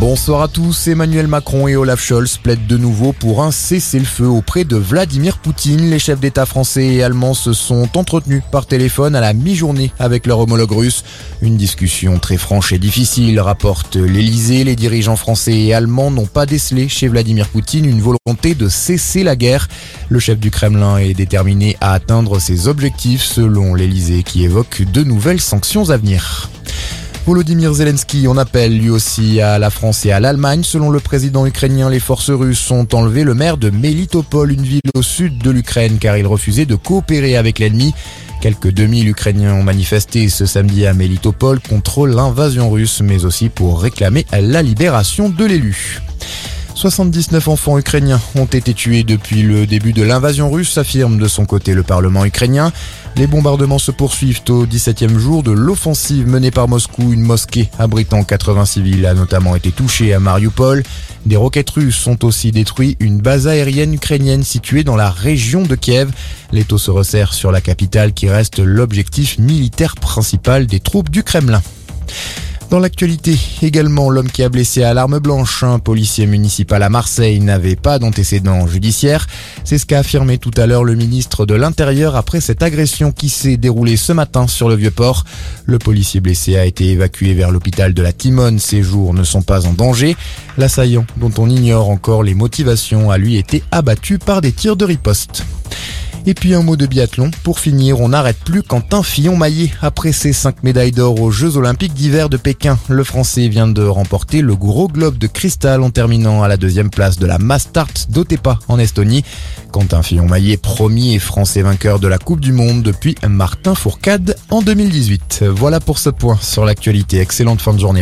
Bonsoir à tous, Emmanuel Macron et Olaf Scholz plaident de nouveau pour un cessez-le-feu auprès de Vladimir Poutine. Les chefs d'État français et allemands se sont entretenus par téléphone à la mi-journée avec leur homologue russe. Une discussion très franche et difficile, rapporte l'Elysée. Les dirigeants français et allemands n'ont pas décelé chez Vladimir Poutine une volonté de cesser la guerre. Le chef du Kremlin est déterminé à atteindre ses objectifs selon l'Elysée qui évoque de nouvelles sanctions à venir. Volodymyr Zelensky en appelle lui aussi à la France et à l'Allemagne. Selon le président ukrainien, les forces russes ont enlevé le maire de Melitopol, une ville au sud de l'Ukraine, car il refusait de coopérer avec l'ennemi. Quelques 2000 Ukrainiens ont manifesté ce samedi à Melitopol contre l'invasion russe, mais aussi pour réclamer la libération de l'élu. 79 enfants ukrainiens ont été tués depuis le début de l'invasion russe, affirme de son côté le Parlement ukrainien. Les bombardements se poursuivent au 17e jour de l'offensive menée par Moscou. Une mosquée abritant 80 civils a notamment été touchée à Mariupol. Des roquettes russes ont aussi détruit une base aérienne ukrainienne située dans la région de Kiev. Les taux se resserrent sur la capitale qui reste l'objectif militaire principal des troupes du Kremlin. Dans l'actualité, également, l'homme qui a blessé à l'arme blanche un policier municipal à Marseille n'avait pas d'antécédent judiciaire. C'est ce qu'a affirmé tout à l'heure le ministre de l'Intérieur après cette agression qui s'est déroulée ce matin sur le Vieux-Port. Le policier blessé a été évacué vers l'hôpital de la Timone. Ses jours ne sont pas en danger. L'assaillant, dont on ignore encore les motivations, a lui été abattu par des tirs de riposte. Et puis un mot de biathlon. Pour finir, on n'arrête plus Quentin Fillon-Maillet. Après ses 5 médailles d'or aux Jeux Olympiques d'hiver de Pékin, le Français vient de remporter le gros globe de cristal en terminant à la deuxième place de la Mastart d'Otepa en Estonie. Quentin Fillon-Maillet, premier Français vainqueur de la Coupe du Monde depuis Martin Fourcade en 2018. Voilà pour ce point sur l'actualité. Excellente fin de journée.